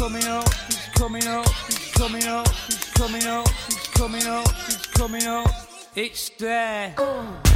coming up, he's coming up, he's coming up, he's coming up, he's coming up, he's coming up. It's there. Oh.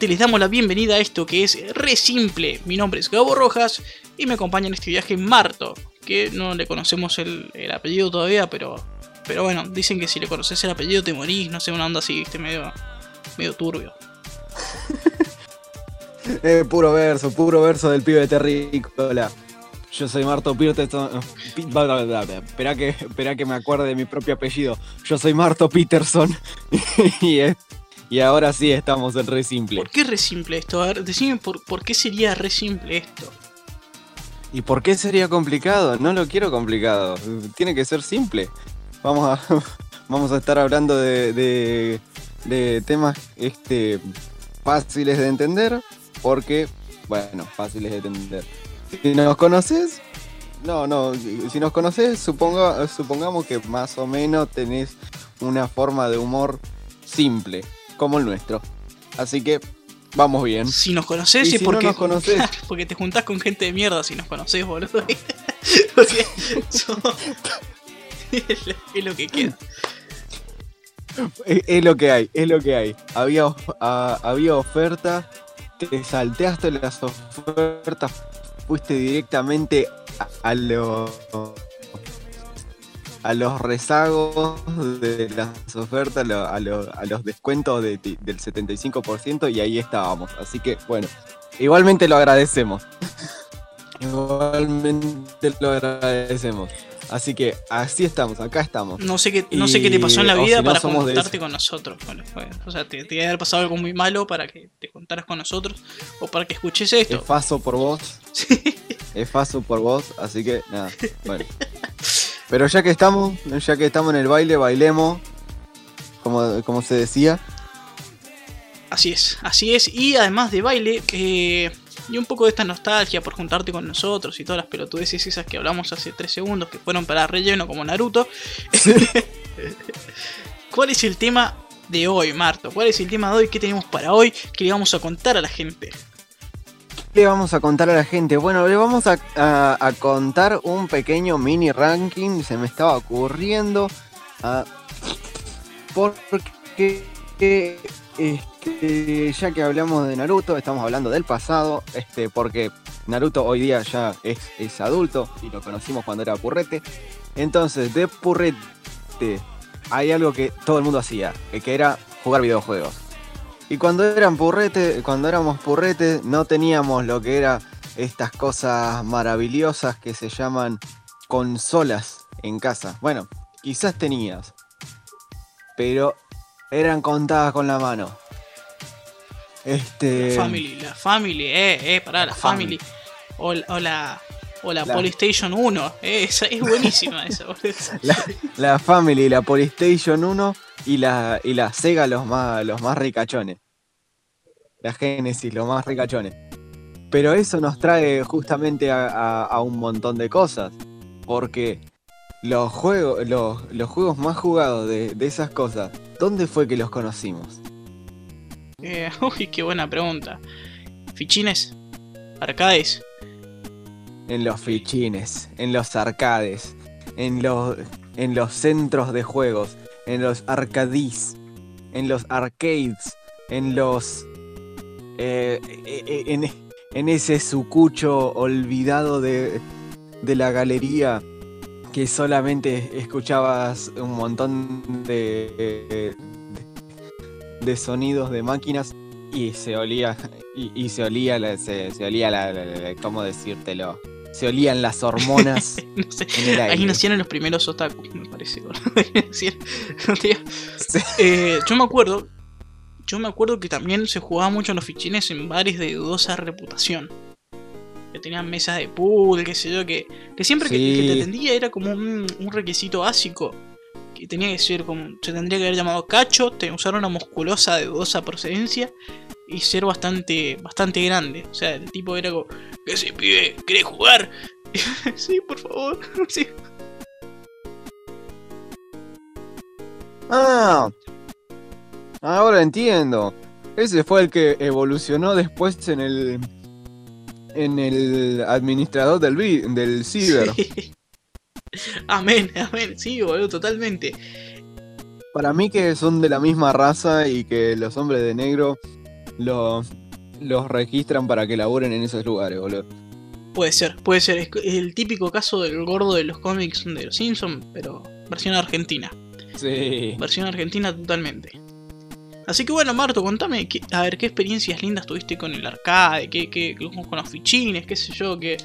Les damos la bienvenida a esto que es re simple. Mi nombre es Gabo Rojas y me acompaña en este viaje Marto, que no le conocemos el, el apellido todavía, pero, pero bueno, dicen que si le conoces el apellido te morís, no sé, una onda así, viste, medio, medio turbio. Eh, puro verso, puro verso del pibe terrícola. Yo soy Marto Peterson. Bla. Esperá que, que me acuerde de mi propio apellido. Yo soy Marto Peterson. y, es- y ahora sí estamos en re simple. ¿Por qué re simple esto? A ver, decime por, por qué sería re simple esto. ¿Y por qué sería complicado? No lo quiero complicado. Tiene que ser simple. Vamos a, vamos a estar hablando de, de- de temas este, fáciles de entender. Porque, bueno, fáciles de entender. Si nos conoces, no, no. Si nos conoces, suponga, supongamos que más o menos tenés una forma de humor simple, como el nuestro. Así que, vamos bien. Si nos conocés Y es si no porque, nos conocés. porque te juntás con gente de mierda si nos conocés, boludo. porque somos- es lo que queda. Es, es lo que hay, es lo que hay. Había, había oferta, te salteaste las ofertas, fuiste directamente a, a los a los rezagos de las ofertas, a, lo- a los descuentos de- de- del 75% y ahí estábamos. Así que bueno, igualmente lo agradecemos. Igualmente lo agradecemos. Así que así estamos, acá estamos. No sé qué, no sé qué te pasó en la vida si no para juntarte ese. con nosotros. Bueno, fue- o sea, te, te debe haber pasado algo muy malo para que te juntaras con nosotros o para que escuches Es esto. faso por vos. Sí. Es faso por vos, así que nada, bueno. Pero ya que estamos, ya que estamos en el baile, bailemos. Como, como se decía. Así es, así es. Y además de baile, eh, y un poco de esta nostalgia por juntarte con nosotros y todas las pelotudeces esas que hablamos hace 3 segundos que fueron para relleno como Naruto. ¿Cuál es el tema de hoy, Marto? ¿Cuál es el tema de hoy? ¿Qué tenemos para hoy? ¿Qué le vamos a contar a la gente? ¿Qué le vamos a contar a la gente? Bueno, le vamos a, contar un pequeño mini ranking. Se me estaba ocurriendo. ah, porque este, ya que hablamos de Naruto, estamos hablando del pasado. Este, porque Naruto hoy día ya es, es adulto y lo conocimos cuando era purrete. Entonces, de purrete hay algo que todo el mundo hacía, que era jugar videojuegos. Y cuando eran purrete, cuando éramos purrete, no teníamos lo que era estas cosas maravillosas que se llaman consolas en casa. Bueno, quizás tenías, pero eran contadas con la mano. Este. La Family, la Family, eh, eh, pará, la, Family. O, la- o la, o la La- PlayStation 1, eh, esa es buenísima esa. La, la Family, la PlayStation 1 y la, y la Sega los más, los más ricachones. La Genesis, los más ricachones. Pero eso nos trae justamente a, a- a un montón de cosas. Porque los juegos, los, los juegos más jugados de, de esas cosas, ¿dónde fue que los conocimos? Eh, uy, qué buena pregunta. Fichines, arcades, En los fichines, en los arcades, en los, en los centros de juegos, en los arcades, en los arcades, en los... eh, eh, eh, en, en ese sucucho olvidado de, de la galería que solamente escuchabas un montón de, de, de sonidos de máquinas y se olía y, y se olía la, se, se olía la, la- la- cómo decírtelo se olían las hormonas no sé. en el Ahí nacieron los primeros otakus, me parece. no te- Sí. Eh, yo me acuerdo. Yo me acuerdo que también se jugaba mucho en los fichines en bares de dudosa reputación. Que tenían mesas de pool, qué sé yo, que, que siempre que, te atendía era como un, un requisito básico. Que tenía que ser como. Se tendría que haber llamado cacho, te- usar una musculosa de dudosa procedencia y ser bastante, bastante grande. O sea, el tipo era como. ¿Qué se pibe? ¿Querés jugar? sí, por favor. sí. Ah, ahora entiendo. Ese fue el que evolucionó después en el en el administrador del del ciber. Sí. Amén, amén. Sí, boludo, totalmente. Para mí que son de la misma raza y que los hombres de negro los los registran para que laburen en esos lugares, boludo. Puede ser, puede ser. Es el típico caso del gordo de los cómics de los Simpsons, pero versión argentina. Sí. Versión argentina totalmente. Así que bueno, Marto, contame, qué- a ver, qué experiencias lindas tuviste con el arcade, qué, qué, con los fichines, qué sé yo, qué...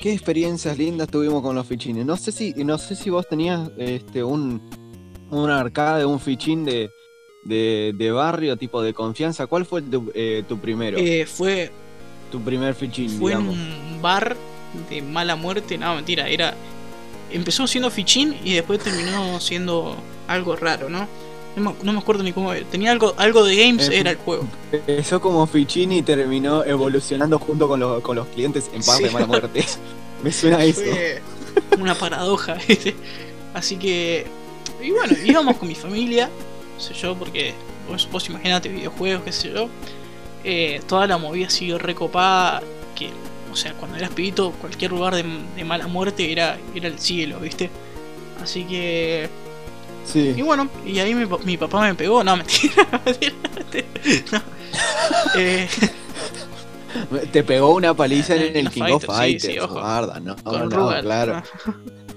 Qué experiencias lindas tuvimos con los fichines. No sé si no sé si vos tenías este un un arcade, un fichín de de, de barrio, tipo de confianza. ¿Cuál fue tu, eh, tu primero? Eh, fue tu primer fichín, fue en digamos. un bar de mala muerte, no, mentira, era... Empezó siendo fichín y después terminó siendo algo raro, ¿no? No me, no me acuerdo ni cómo era. Tenía algo, algo de games, Eh, era el juego. Empezó como fichín y terminó evolucionando junto con, los- con los clientes en paz Sí. de mala muerte. Me suena a eso. Una paradoja, ¿viste? Así que. Y bueno, íbamos con mi familia, no sé yo, porque vos, vos imaginate videojuegos, qué sé yo. Eh, toda la movida así recopada, que, o sea, cuando eras pibito, cualquier lugar de, de mala muerte era, era el cielo, ¿viste? Así que. Y bueno, y ahí mi, mi papá me pegó, no, mentira, mentira, no. Eh, Te pegó una paliza en el King of Fighter, sí, sí, Fighters. ojo. guarda, no, con no, Rugal, claro.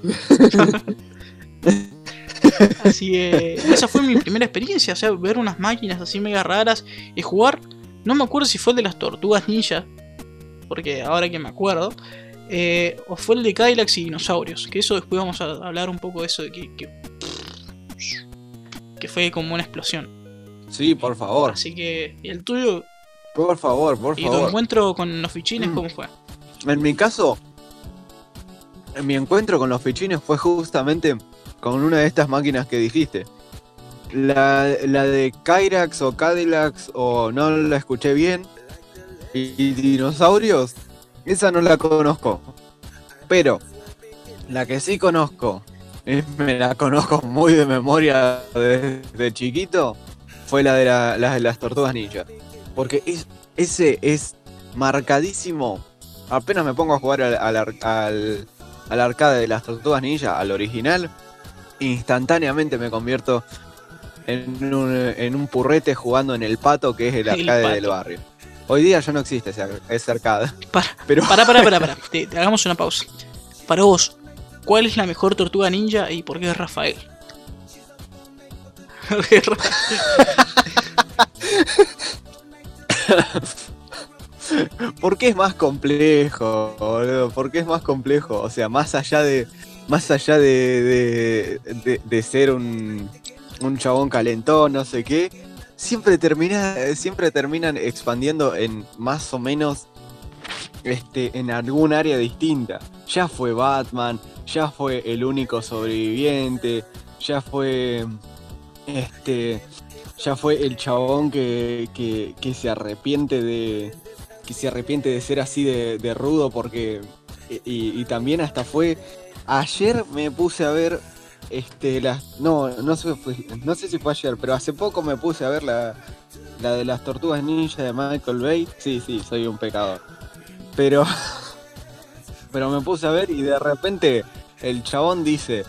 Así que esa fue mi primera experiencia, o sea, ver unas máquinas así mega raras y jugar. No me acuerdo si fue el de las tortugas ninja, porque ahora que me acuerdo, eh, o fue el de Kylax y dinosaurios, que eso después vamos a hablar un poco de eso de que, que, que fue como una explosión. Sí, por favor. Así que, ¿y el tuyo? Por favor, por ¿Y tu favor. encuentro con los fichines Mm. cómo fue? En mi caso, en mi encuentro con los fichines fue justamente con una de estas máquinas que dijiste. La, la de Kyrax o Cadillacs o no la escuché bien. Y, y dinosaurios, esa no la conozco. Pero la que sí conozco, me la conozco muy de memoria desde chiquito, fue la de la- la las tortugas ninja. Porque es, ese es marcadísimo apenas me pongo a jugar al, al, ar- al- al arcade de las tortugas ninja, al original, instantáneamente me convierto en un, en un purrete jugando en el pato que es el El arcade del barrio. Hoy día ya no existe ese, ar- ese arcade. Para, Pero para, para, para, para. Te, te hagamos una pausa. Para vos, ¿cuál es la mejor tortuga ninja y por qué es Rafael? Porque Ra- ¿por qué es más complejo, boludo? ¿Por qué es más complejo? O sea, más allá de. Más allá de, de, de- de ser un, un chabón calentón, no sé qué, siempre termina, siempre terminan expandiendo en más o menos este, en algún área distinta. Ya fue Batman, ya fue el único sobreviviente, ya fue este, ya fue el chabón que, que, que se arrepiente de que se arrepiente de ser así de, rudo porque y, y también hasta fue ayer me puse a ver este las no no sé no sé si fue ayer pero hace poco me puse a ver la la de las tortugas ninja de Michael Bay. Sí sí soy un pecador. Pero pero me puse a ver y de repente el chabón dice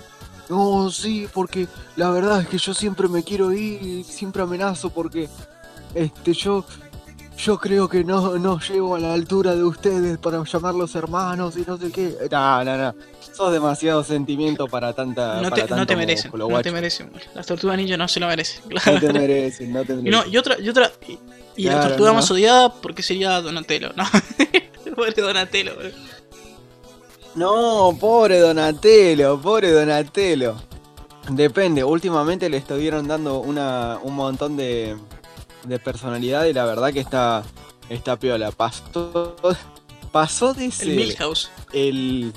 no sí porque la verdad es que yo siempre me quiero ir y siempre amenazo porque este yo yo creo que no, no llego a la altura de ustedes para llamarlos hermanos y no sé qué. No, no, no. Sos demasiado sentimiento para tanta. no, para te, no tanto te merecen, músculo, no te merecen. Las tortugas ninja no se lo merecen. No te merecen, no te Y, merecen. no, y otra, y otra, y, y la Claro, tortuga ¿no? más odiada, porque sería Donatello, ¿no? Pobre Donatello, boludo. No, pobre Donatello, pobre Donatello. Depende, últimamente le estuvieron dando una, un montón de, de personalidad y la verdad que está, está piola. Pasó, pasó de El ser Milhouse. el,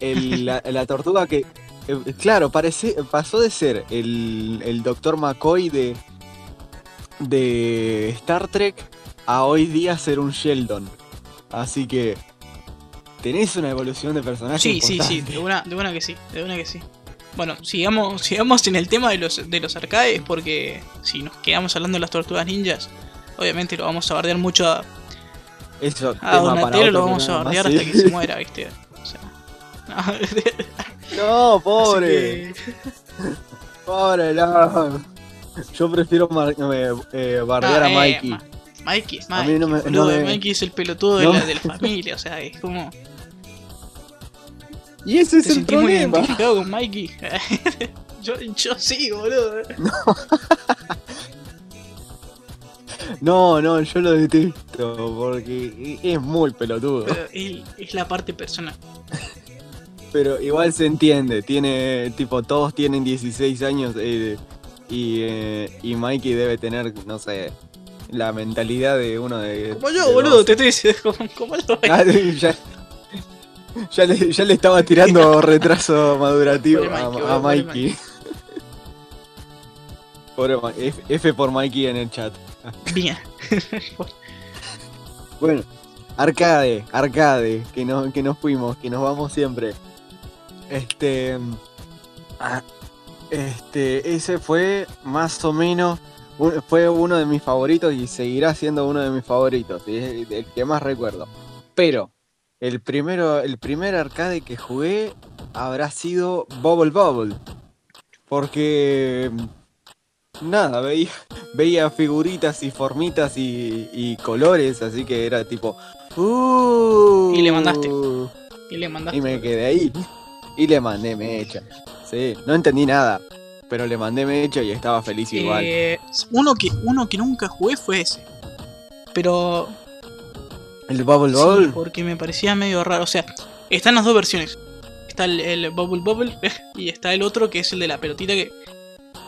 el- la, la tortuga que. eh, claro, parece, pasó de ser el, el Dr. McCoy de, de Star Trek a hoy día ser un Sheldon. Así que. Tenés una evolución de personaje. Sí, sí, sí, de una, de una que sí, de una que sí. Bueno, sigamos, sigamos en el tema de los, de los arcades, porque si nos quedamos hablando de las tortugas ninjas, obviamente lo vamos a bardear mucho a, Eso, a Donatello, lo vamos a bardear hasta que se muera, ¿viste? O sea, no, pobre. que- Pobre, no. Yo prefiero eh, eh, bardear Ah, a eh, Mikey. Ma- Mikey es A Mikey, mí no me- boludo, no me- Mikey es el pelotudo de, la, de la familia, o sea, es como... y ese es ¿Te el sentís muy problema. identificado con Mikey? yo, yo sí, boludo. No, no, yo lo detesto porque es muy pelotudo. Pero él es la parte personal. Pero igual se entiende, tiene, tipo, todos tienen 16 años eh, y, eh, y Mikey debe tener, no sé, la mentalidad de uno de... Como yo, de boludo, 12. te estoy diciendo, como, como yo. Ah, ya, ya, le, ya le estaba tirando retraso madurativo a, Mikey, a Mikey. Pobre F, F por Mikey en el chat. Bien. Bueno, arcade, arcade, que, no, que nos fuimos, que nos vamos siempre. Este. ah, Este, ese fue más o menos. fue uno de mis favoritos y seguirá siendo uno de mis favoritos. y es el que más recuerdo. Pero, el primero, el primer arcade que jugué habrá sido Bubble Bubble. Porque. Nada, veía, veía figuritas y formitas y, y colores, así que era tipo. "Uh". Y le mandaste. Y le mandaste. Y me quedé ahí. Y le mandé mecha. Sí, no entendí nada. Pero le mandé mecha y estaba feliz igual. Eh, uno, que, uno que nunca jugué fue ese. Pero. El Bubble sí, Bubble. porque me parecía medio raro. O sea, están las dos versiones. Está el, el Bubble Bubble y está el otro que es el de la pelotita que,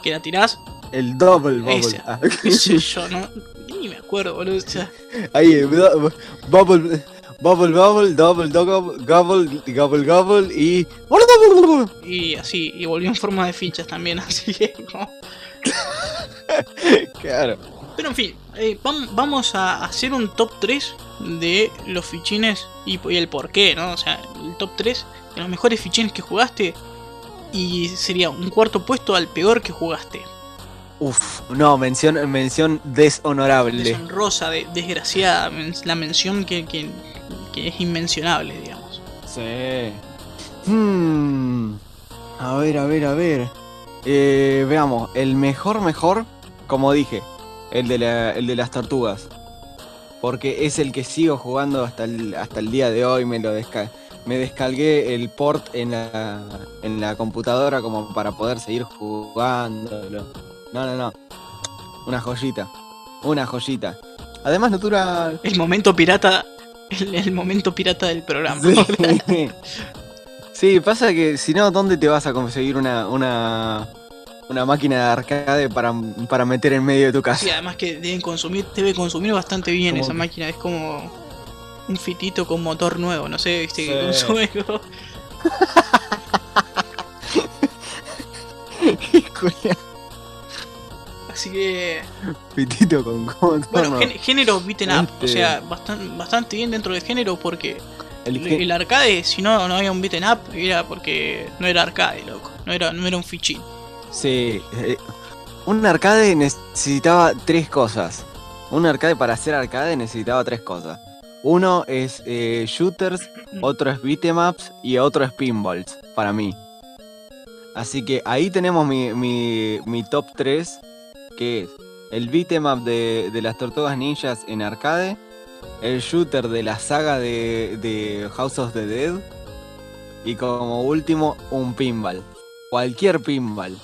que la tirás. El Double Bubble. Ese. Ah, qué sé yo, no. Ni me acuerdo, boludo. O sea, ahí, eh, bu- Bubble. Bubble Bubble, Double Double, Gobble, Gobble Gobble y. y así, y volvió en forma de fichas también, así que. como- Claro. Pero en fin, eh, vam- vamos a hacer un top 3 de los fichines y, y el por qué, ¿no? O sea, el top 3 de los mejores fichines que jugaste y sería un cuarto puesto al peor que jugaste. Uf, no, mención, mención deshonorable. Deshonrosa, de, desgraciada, la mención que, que- que es inmencionable, digamos. Sí. Hmm. A ver, a ver, a ver. Eh, veamos, el mejor, mejor, como dije, el de, la- el de las tortugas. Porque es el que sigo jugando hasta el, hasta el día de hoy. Me lo desca me descargué el port en la, en la computadora como para poder seguir jugándolo. No, no, no. Una joyita. Una joyita. Además no dura El momento pirata, el, el momento pirata del programa. Sí. Sí, pasa que si no, ¿dónde te vas a conseguir una, una, una máquina de arcade para, para meter en medio de tu casa? Sí, además que deben consumir, debe consumir bastante bien esa que- máquina, es como un fitito con motor nuevo, no sé, viste, que Sí. consume como- Así que, Pitito con motor, bueno, no. gén- género beaten up, o Este- sea, bastan- bastante bien dentro de género porque El que- el arcade, si no, no había un beaten up, era porque no era arcade, loco, no era, no era un fichín. Sí. eh, un arcade necesitaba tres cosas. Un arcade para hacer arcade necesitaba tres cosas. Uno es eh, shooters, otro es beatemaps y otro es pinballs, para mí. Así que ahí tenemos mi, mi, mi top 3, que es el beatemap de, de las tortugas ninjas en arcade, el shooter de la saga de, de House of the Dead y como último un pinball. Cualquier pinball.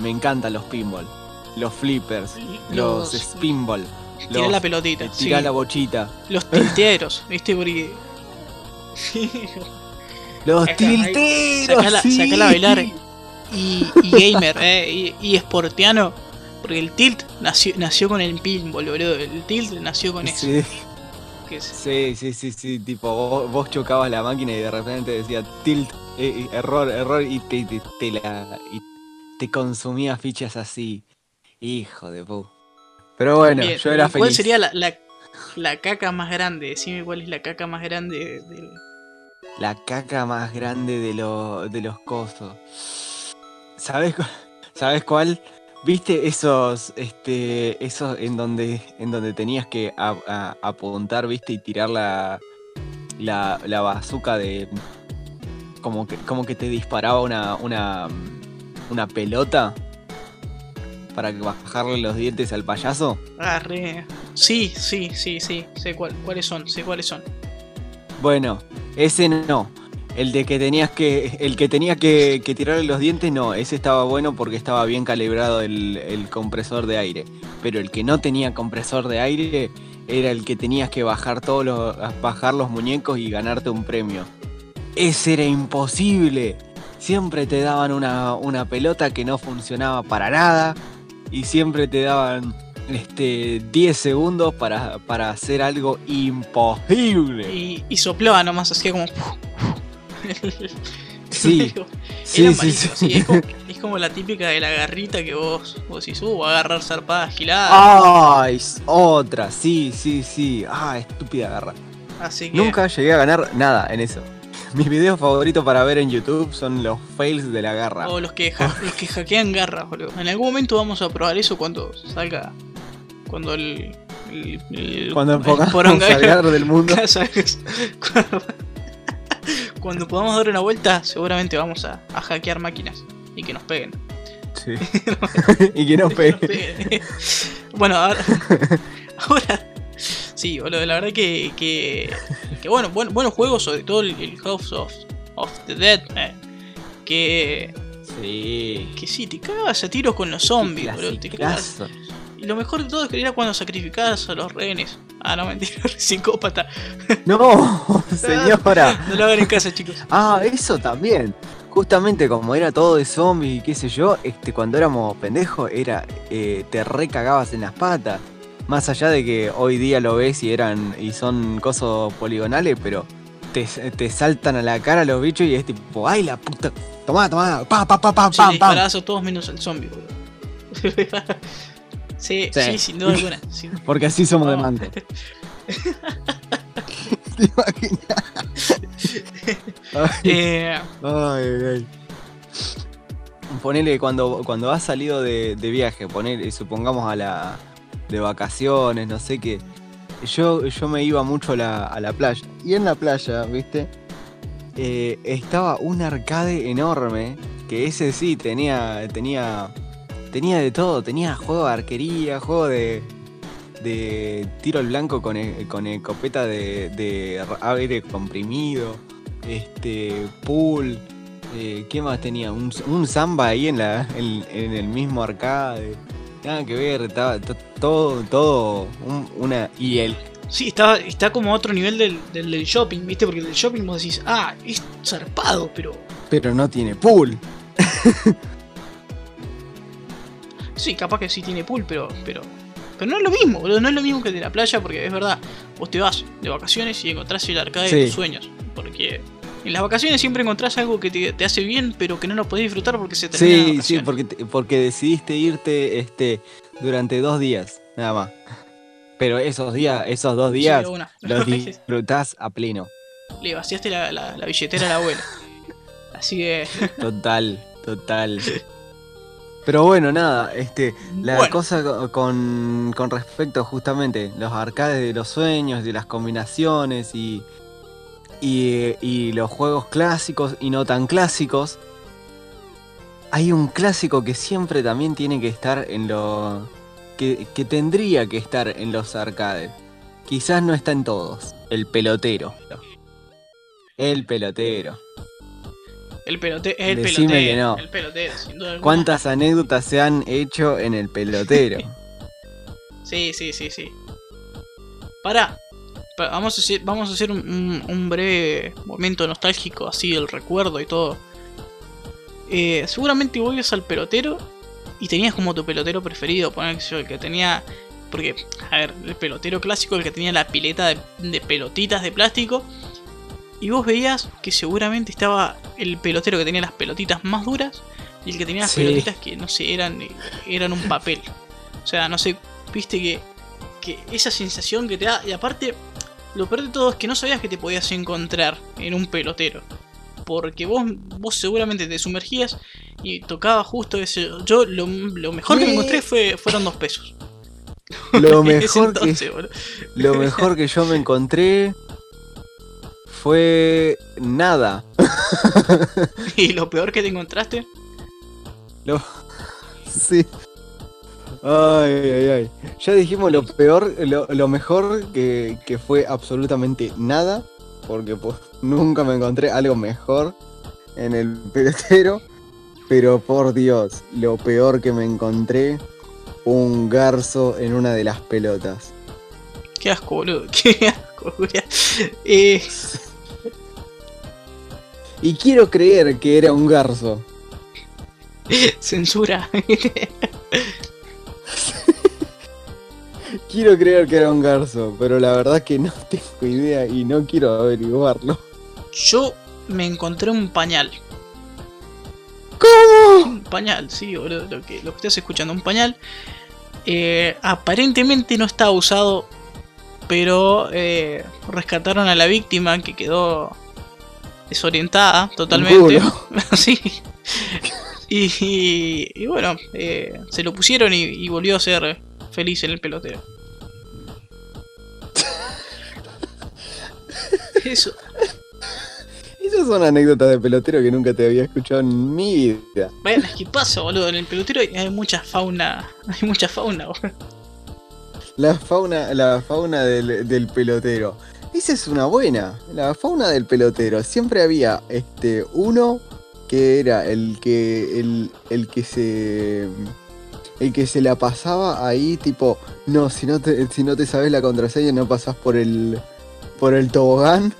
Me encantan los pinball. Los flippers, los, Los- spinball. Tirar la pelotita, eh, sí. tirar la bochita. los tilteros, viste, porque... Los tilteros. Sacala, sí. sacala a bailar. y, y gamer, eh, y, y esportiano. Porque el Tilt nació, nació con el pinball, boludo. El Tilt nació con eso. Sí, es- sí, sí, sí, sí, tipo, vos, vos chocabas la máquina y de repente decía tilt, eh, eh, error, error, y te, te, te la, y te consumía fichas así. Hijo de pu. Pero bueno, Bien, yo era ¿y ¿Cuál feliz. sería la, la, la caca más grande? Decime cuál es la caca más grande del. La caca más grande de, lo- de los cosos. ¿Sabes, ¿Sabes cuál? ¿Viste esos, este, esos en donde, en donde tenías que a- a- apuntar, viste, y tirar la, la, la bazooka de, como que, como que te disparaba una, una, una pelota para que bajarle los dientes al payaso? Ah, re. Sí, sí, sí, sí. Sé cuál, cuáles son, sé cuáles son. Bueno, ese no. El de que tenías que. El que tenía que, que tirarle los dientes, no. Ese estaba bueno porque estaba bien calibrado el, el compresor de aire. Pero el que no tenía compresor de aire era el que tenías que bajar todos los. bajar los muñecos y ganarte un premio. Ese era imposible. Siempre te daban una, una pelota que no funcionaba para nada. Y siempre te daban este 10 segundos para, para hacer algo imposible. Y, y soplaba nomás, hacía como. Sí, Sí, sí. Es, como, es como la típica de la garrita que vos, vos decís, uh, a agarrar zarpadas giladas. Ay, otra, sí, sí, sí. Ah, estúpida garra. Así que. Nunca llegué a ganar nada en eso. Mis videos favoritos para ver en YouTube son los fails de la garra. O los que, los que hackean garras, boludo. En algún momento vamos a probar eso cuando salga. Cuando el. el- el- Cuando el garro del mundo. Cuando, cuando podamos dar una vuelta, seguramente vamos a, a hackear máquinas y que nos peguen. Sí. y que no Que nos pegue. peguen. bueno, ahora. ahora sí, boludo, la verdad que. que, que bueno, buen- buenos juegos, sobre todo el, House of, of the Dead. eh, que. Sí. Que sí, te cagas a tiros con los zombies, boludo. Te cagas. Y lo mejor de todo es que era cuando sacrificabas a los rehenes. Ah, no, mentira, psicópata. No, señora. No lo hagan en casa, chicos. Ah, eso también. Justamente como era todo de zombies y qué sé yo, este, cuando éramos pendejos, era, eh, te recagabas en las patas. Más allá de que hoy día lo ves y eran y son cosos poligonales, pero te, te saltan a la cara los bichos y es tipo, ay la puta, tomá, tomá, pa, pa, pa, pa, Sí, pam, le pam. disparabas a todos menos al zombie, boludo. sí, sí, Sí. sin duda alguna. sin- Porque así somos de No. manco. ¿Te imaginas? Ay. Eh, Ay, ay, ay. Ponele cuando, cuando has salido de, de viaje, ponele, supongamos a la. De vacaciones, no sé qué. Yo, yo me iba mucho a la, playa. Y en la playa, ¿viste? Eh, estaba un arcade enorme. Que ese sí tenía. tenía. tenía de todo. Tenía juego de arquería, juego de. de tiro al blanco con, e- con escopeta de, aire comprimido. Este. pool. Eh, ¿Qué más tenía? Un, un samba ahí en, la, en el mismo arcade. Nada que ver, estaba to- todo, todo, un- una... Y el... sí, está, está como a otro nivel del, del, del shopping, ¿viste? Porque del shopping vos decís, ah, es zarpado, pero. Pero no tiene pool. Sí, capaz que sí tiene pool, pero. pero. Pero no es lo mismo, boludo. No es lo mismo que el de la playa, porque es verdad. Vos te vas de vacaciones y encontrás el arcade de tus sueños. Porque en las vacaciones siempre encontrás algo que te, te hace bien, pero que no lo podés disfrutar porque se termina la Sí, sí, porque, porque decidiste irte este, durante dos días, nada más. Pero esos días, esos dos días, los disfrutás a pleno. Le vaciaste la, la- la billetera a la abuela. Así que. Total, total. Pero bueno, nada, este, la Bueno. cosa co- con, con respecto justamente los arcades de los sueños, de las combinaciones y, y, y los juegos clásicos y no tan clásicos, hay un clásico que siempre también tiene que estar en lo que, que tendría que estar en los arcades. Quizás no está en todos. El pelotero. El pelotero. El pelotero. El Decime pelotero. que no. El pelotero, sin duda alguna. ¿Cuántas anécdotas se han hecho en el pelotero? Sí, sí, sí, sí. Pará. Vamos a hacer, vamos a hacer un, un- un breve momento nostálgico así del recuerdo y todo. eh, seguramente vos ibas al pelotero y tenías como tu pelotero preferido, poner el que tenía. Porque, a ver, el pelotero clásico, el que tenía la pileta de, de pelotitas de plástico. Y vos veías que seguramente estaba el pelotero que tenía las pelotitas más duras y el que tenía las Sí. pelotitas que, no sé, eran, eran un papel. O sea, no sé, viste que, que esa sensación que te da. Y aparte, lo peor de todo es que no sabías que te podías encontrar en un pelotero. Porque vos, vos seguramente te sumergías y tocaba justo ese. Yo lo, lo mejor que me encontré fue, fueron dos pesos. Lo mejor, que, boludo. lo mejor que yo me encontré fue nada. Y lo peor que te encontraste. Lo- Sí. Ay, ay, ay. Ya dijimos lo peor, lo, lo mejor que, que fue absolutamente nada. Porque pues, nunca me encontré algo mejor en el pelotero. Pero por Dios, lo peor que me encontré un garzo en una de las pelotas. Qué asco, boludo. Qué asco, boludo. Eh, Y quiero creer que era un garzo. censura. Quiero creer que era un garzo, pero la verdad que no tengo idea y no quiero averiguarlo. Yo me encontré un pañal. ¿Cómo? Un pañal, sí, boludo. Lo que, lo que estás escuchando, un pañal. Eh, aparentemente no estaba usado, pero eh, rescataron a la víctima que quedó desorientada totalmente. sí. Y, y- y bueno, eh, se lo pusieron y, y volvió a ser feliz en el pelotero. Eso, Esas son anécdotas de pelotero que nunca te había escuchado en mi vida. bueno, es que pasa, boludo. En el pelotero hay- hay mucha fauna. Hay mucha fauna, boludo. La fauna, la fauna del, del pelotero. Esa es una buena. La fauna del pelotero. Siempre había este uno que era el que. el, el que se. El que se la pasaba ahí, tipo, no, si no te, si no te sabes la contraseña, no pasás por el. Por el tobogán.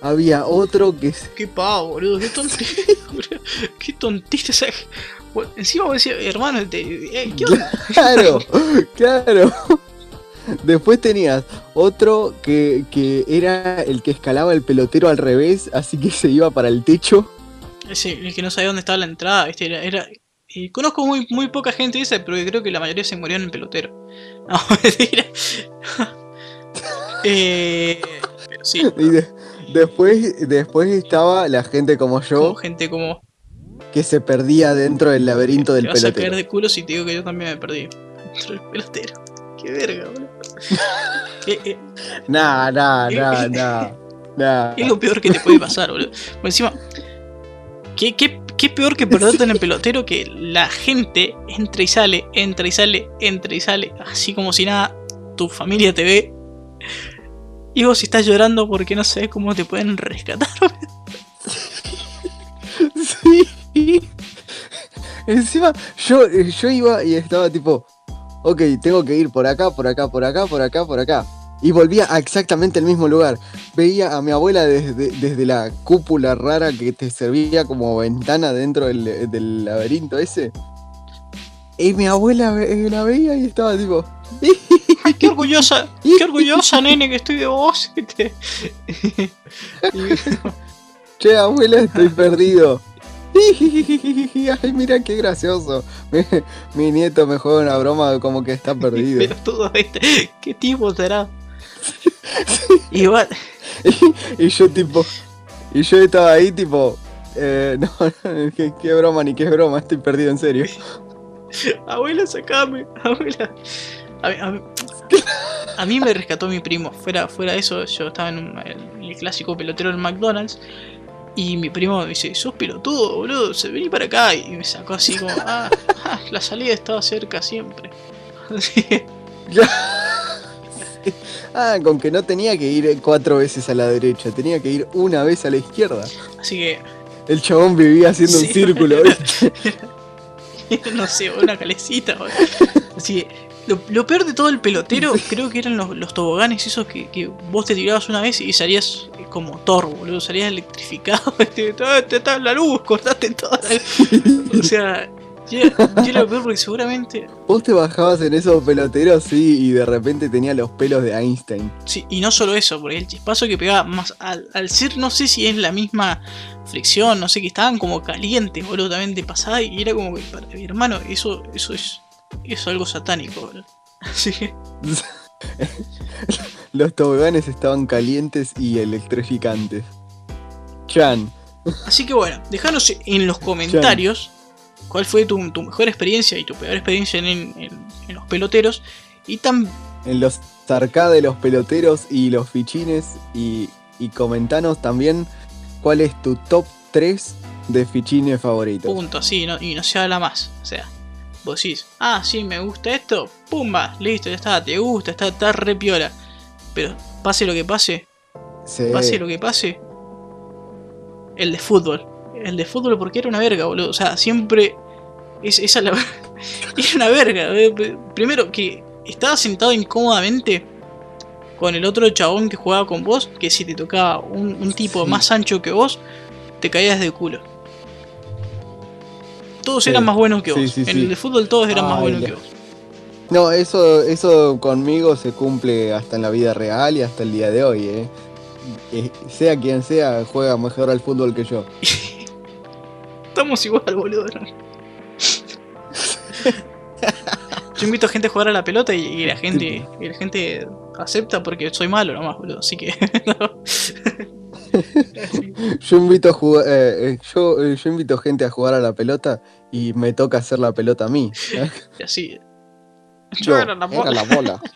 Había otro que se- Qué pavo, boludo. Qué tontista, boludo. Qué tontista esa. Bueno, encima vos decías, hermano, te, eh, ¿qué onda? Claro, claro. Después tenías otro que, que era el que escalaba el pelotero al revés, así que se iba para el techo. Ese, el que no sabía dónde estaba la entrada, ¿viste? Era. era- eh, conozco muy, muy poca gente esa, pero creo que la mayoría se murió en el pelotero. No, mentira. Eh, pero sí, Y de- después, después estaba la gente como como yo gente como. que se perdía dentro del laberinto del Te vas a caer pelotero. de culo si te digo que yo también me perdí. Dentro del pelotero. Qué verga, boludo. Eh, eh, Nah, nah, nah, nah. nah. Es lo peor que te puede pasar, boludo. Por encima, ¿qué, qué, qué peor que perderte en el pelotero que la gente entra y sale, entra y sale, entra y sale, así como si nada, tu familia te ve. Y vos estás llorando porque no sabes cómo te pueden rescatar. Sí. Encima, yo, yo iba y estaba tipo, ok, tengo que ir por acá, por acá, por acá, por acá, por acá. Y volvía a exactamente el mismo lugar. Veía a mi abuela desde, desde la cúpula rara que te servía como ventana dentro del, del laberinto ese. Y mi abuela la veía y estaba tipo, Ay, qué orgullosa, qué orgullosa, nene, que estoy de vos. che abuela, estoy perdido. Ay, mira qué gracioso. Mi, mi nieto me juega una broma como que está perdido. Pero todo, ¿viste? ¿Qué tipo será? Igual, Y yo tipo, y yo estaba ahí tipo, eh, no, no, qué, qué broma ni qué broma, estoy perdido en serio. Abuela, sacame, abuela. A, mí- a mí- a mí me rescató mi primo. Fuera, fuera de eso, yo estaba en, un- en el clásico pelotero del McDonald's. Y mi primo me dice, sos pelotudo, boludo, se vení para acá. Y me sacó así como, ah, ah, la salida estaba cerca siempre. Así, Ah, con que no tenía que ir cuatro veces a la derecha, tenía que ir una vez a la izquierda. así que, El chabón vivía haciendo un círculo. ¿viste? no sé, una calecita. boludo. Así que, Lo, lo peor de todo el pelotero, creo que eran los, los toboganes esos que, que vos te tirabas una vez y salías eh, como Thor, boludo. Salías electrificado. Te, te, está la luz, cortaste toda la- O sea, yo, yo lo peor porque seguramente. Vos te bajabas en esos peloteros, sí, y de repente tenía los pelos de Einstein. Sí, y no solo eso, porque el chispazo que pegaba más al, al ser, no sé si es la misma fricción, no sé, que estaban como calientes, boludo, también te pasaba y era como que para mi hermano, eso, eso es, es algo satánico, boludo. Así que, Los toboganes estaban calientes y electrificantes. Chan. así que bueno, déjanos en los comentarios cuál fue tu, tu mejor experiencia y tu peor experiencia en, en- en los peloteros. Y tan En los arcades, los peloteros y los fichines. Y, y comentanos también cuál es tu top 3 de fichines favoritos. punto, así, no- y no se habla más. O sea, vos decís, ah, sí, me gusta esto, pumba, listo, ya está, te gusta, está, está re piola. Pero pase lo que pase, Sí. pase lo que pase, el de fútbol. El de fútbol porque era una verga, boludo. O sea, siempre. Es, esa la. era una verga. eh. Primero que estaba sentado incómodamente con el otro chabón que jugaba con vos. Que si te tocaba un, un tipo Sí. más ancho que vos, te caías de culo. Todos Sí. eran más buenos que Sí, vos. sí, en el de fútbol todos eran más buenos que vos. No, eso, eso conmigo se cumple hasta en la vida real y hasta el día de hoy, ¿eh? Sea quien sea, juega mejor al fútbol que yo. Estamos igual, boludo. Yo invito a gente a jugar a la pelota y, y la gente y la gente acepta porque soy malo nomás, boludo. Así que. no. Yo invito a jugar, eh, eh, yo, eh, yo invito gente a jugar a la pelota y me toca hacer la pelota a mí. Y así. Yo, Yo era la bola. era la bola.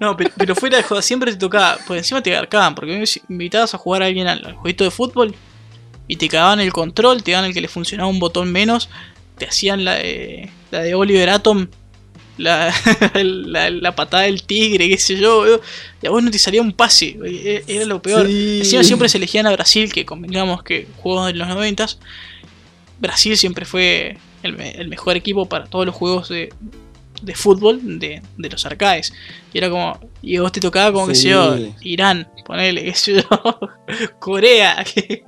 No, pero, pero fuera de joda, siempre te tocaba. Por encima te garcaban, porque invitabas a jugar a alguien al, al jueguito de fútbol y te cagaban el control, te daban el que le funcionaba un botón menos, te hacían la de, la de Oliver Atom, la, la, la patada del tigre, qué sé yo, y a vos no te salía un pase, e- era lo peor. Sí. Encima siempre se elegían a Brasil, que convengamos que juegos de los noventas, Brasil siempre fue el, me- el mejor equipo para todos los juegos de, de fútbol de, de los arcades. Y era como, y a vos te tocaba como que sé Sí. yo, Irán, ponele, qué sé yo, Corea, que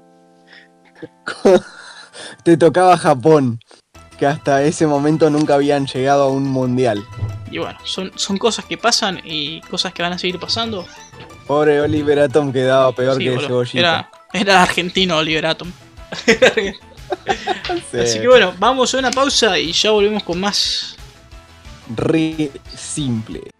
Te tocaba Japón, que hasta ese momento nunca habían llegado a un mundial. Y bueno, son, son cosas que pasan y cosas que van a seguir pasando. Pobre Oliver Atom quedaba peor Sí, que boludo, Cebollita. era, era argentino Oliver Atom. Sí. Así que bueno, vamos a una pausa y ya volvemos con más. Re simple.